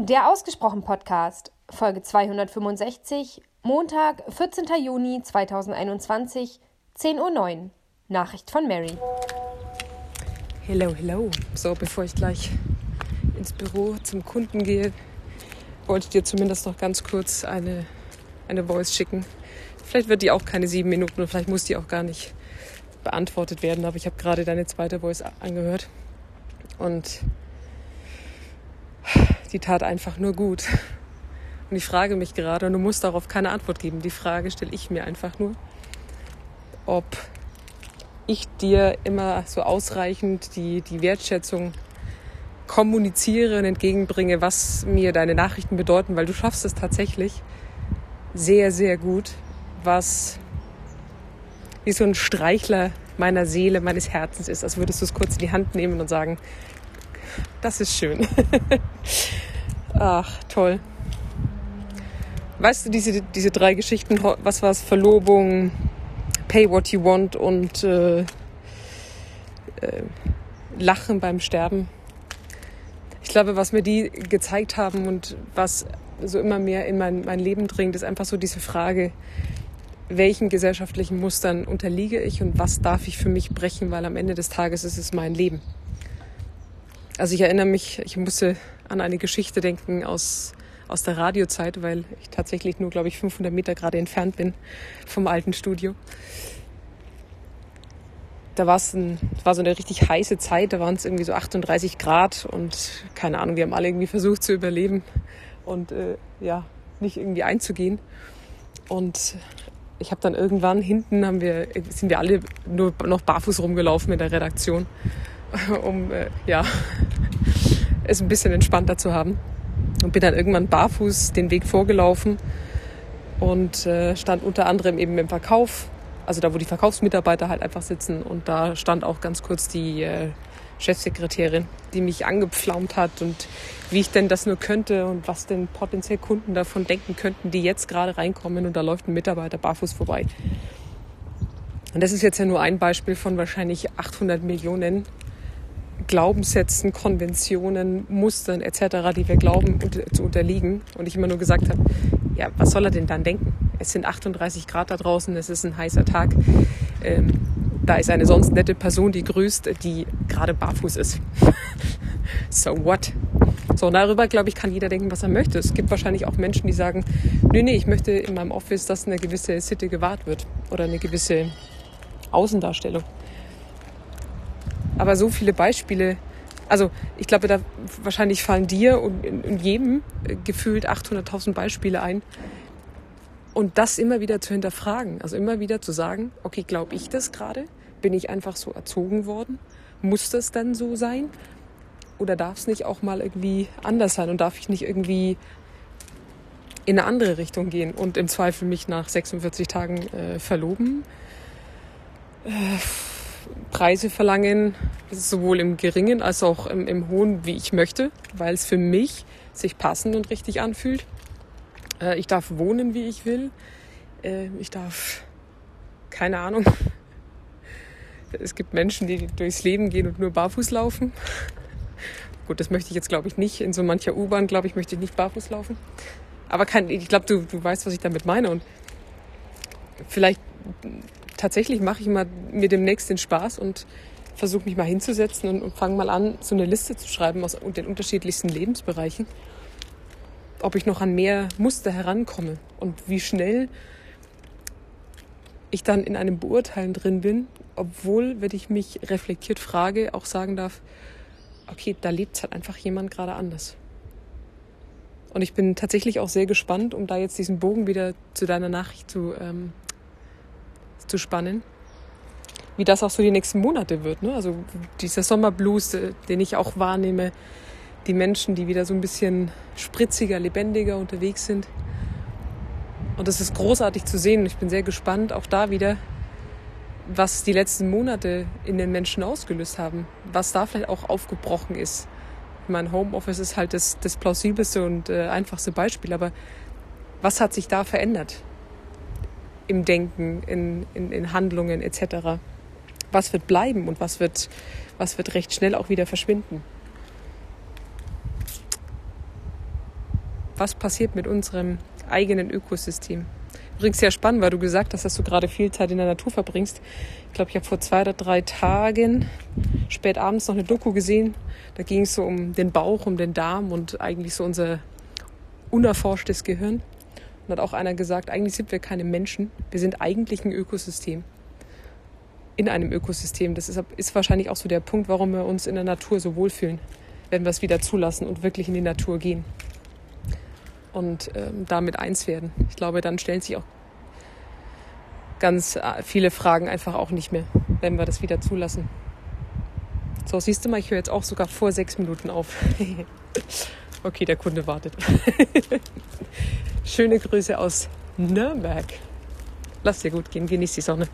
Der Ausgesprochen Podcast, Folge 265, Montag, 14. Juni 2021, 10.09 Uhr. Nachricht von Mary. Hello, hello. So, bevor ich gleich ins Büro zum Kunden gehe, wollte ich dir zumindest noch ganz kurz eine, eine Voice schicken. Vielleicht wird die auch keine sieben Minuten und vielleicht muss die auch gar nicht beantwortet werden, aber ich habe gerade deine zweite Voice angehört und die tat einfach nur gut. Und ich frage mich gerade, und du musst darauf keine Antwort geben, die Frage stelle ich mir einfach nur, ob ich dir immer so ausreichend die, die Wertschätzung kommuniziere und entgegenbringe, was mir deine Nachrichten bedeuten, weil du schaffst es tatsächlich sehr, sehr gut, was wie so ein Streichler meiner Seele, meines Herzens ist, als würdest du es kurz in die Hand nehmen und sagen, das ist schön. Ach, toll. Weißt du, diese, diese drei Geschichten, was war es? Verlobung, Pay What You Want und äh, äh, Lachen beim Sterben. Ich glaube, was mir die gezeigt haben und was so immer mehr in mein, mein Leben dringt, ist einfach so diese Frage, welchen gesellschaftlichen Mustern unterliege ich und was darf ich für mich brechen, weil am Ende des Tages ist es mein Leben. Also ich erinnere mich, ich musste an eine Geschichte denken aus, aus der Radiozeit, weil ich tatsächlich nur, glaube ich, 500 Meter gerade entfernt bin vom alten Studio. Da war es ein, war so eine richtig heiße Zeit, da waren es irgendwie so 38 Grad und keine Ahnung, wir haben alle irgendwie versucht zu überleben und äh, ja, nicht irgendwie einzugehen. Und ich habe dann irgendwann hinten haben wir, sind wir alle nur noch barfuß rumgelaufen in der Redaktion um äh, ja, es ein bisschen entspannter zu haben. Und bin dann irgendwann barfuß den Weg vorgelaufen und äh, stand unter anderem eben im Verkauf, also da, wo die Verkaufsmitarbeiter halt einfach sitzen. Und da stand auch ganz kurz die äh, Chefsekretärin, die mich angepflaumt hat und wie ich denn das nur könnte und was denn potenziell Kunden davon denken könnten, die jetzt gerade reinkommen und da läuft ein Mitarbeiter barfuß vorbei. Und das ist jetzt ja nur ein Beispiel von wahrscheinlich 800 Millionen Glaubenssätzen, Konventionen, Mustern etc., die wir glauben zu unterliegen. Und ich immer nur gesagt habe, ja, was soll er denn dann denken? Es sind 38 Grad da draußen, es ist ein heißer Tag. Ähm, da ist eine sonst nette Person, die grüßt, die gerade barfuß ist. so what? So, darüber, glaube ich, kann jeder denken, was er möchte. Es gibt wahrscheinlich auch Menschen, die sagen, nee, nee, ich möchte in meinem Office, dass eine gewisse Sitte gewahrt wird oder eine gewisse Außendarstellung. Aber so viele Beispiele, also ich glaube, da wahrscheinlich fallen dir und in jedem äh, gefühlt 800.000 Beispiele ein. Und das immer wieder zu hinterfragen, also immer wieder zu sagen, okay, glaube ich das gerade? Bin ich einfach so erzogen worden? Muss das dann so sein? Oder darf es nicht auch mal irgendwie anders sein und darf ich nicht irgendwie in eine andere Richtung gehen und im Zweifel mich nach 46 Tagen äh, verloben? Äh, Preise verlangen, sowohl im geringen als auch im, im hohen, wie ich möchte, weil es für mich sich passend und richtig anfühlt. Äh, ich darf wohnen, wie ich will. Äh, ich darf, keine Ahnung. Es gibt Menschen, die durchs Leben gehen und nur barfuß laufen. Gut, das möchte ich jetzt, glaube ich, nicht. In so mancher U-Bahn, glaube ich, möchte ich nicht barfuß laufen. Aber kein, ich glaube, du, du weißt, was ich damit meine. Und vielleicht tatsächlich mache ich mal mir demnächst den Spaß und versuche mich mal hinzusetzen und, und fange mal an, so eine Liste zu schreiben aus den unterschiedlichsten Lebensbereichen, ob ich noch an mehr Muster herankomme und wie schnell ich dann in einem Beurteilen drin bin, obwohl, wenn ich mich reflektiert frage, auch sagen darf, okay, da lebt halt einfach jemand gerade anders. Und ich bin tatsächlich auch sehr gespannt, um da jetzt diesen Bogen wieder zu deiner Nachricht zu ähm, zu spannen, wie das auch so die nächsten Monate wird. Ne? Also dieser Sommerblues, äh, den ich auch wahrnehme, die Menschen, die wieder so ein bisschen spritziger, lebendiger unterwegs sind. Und das ist großartig zu sehen. Ich bin sehr gespannt, auch da wieder, was die letzten Monate in den Menschen ausgelöst haben, was da vielleicht auch aufgebrochen ist. Mein Homeoffice ist halt das, das plausibelste und äh, einfachste Beispiel, aber was hat sich da verändert? Im Denken, in, in, in Handlungen etc. Was wird bleiben und was wird, was wird recht schnell auch wieder verschwinden? was passiert mit unserem eigenen Ökosystem. Übrigens sehr spannend, weil du gesagt hast, dass du gerade viel Zeit in der Natur verbringst. Ich glaube, ich habe vor zwei oder drei Tagen spät abends noch eine Doku gesehen. Da ging es so um den Bauch, um den Darm und eigentlich so unser unerforschtes Gehirn. Und hat auch einer gesagt, eigentlich sind wir keine Menschen, wir sind eigentlich ein Ökosystem. In einem Ökosystem. Das ist, ist wahrscheinlich auch so der Punkt, warum wir uns in der Natur so wohlfühlen, wenn wir es wieder zulassen und wirklich in die Natur gehen und ähm, damit eins werden. Ich glaube, dann stellen sich auch ganz äh, viele Fragen einfach auch nicht mehr, wenn wir das wieder zulassen. So, siehst du mal, ich höre jetzt auch sogar vor sechs Minuten auf. okay, der Kunde wartet. Schöne Grüße aus Nürnberg. Lass dir gut gehen, genieß die Sonne.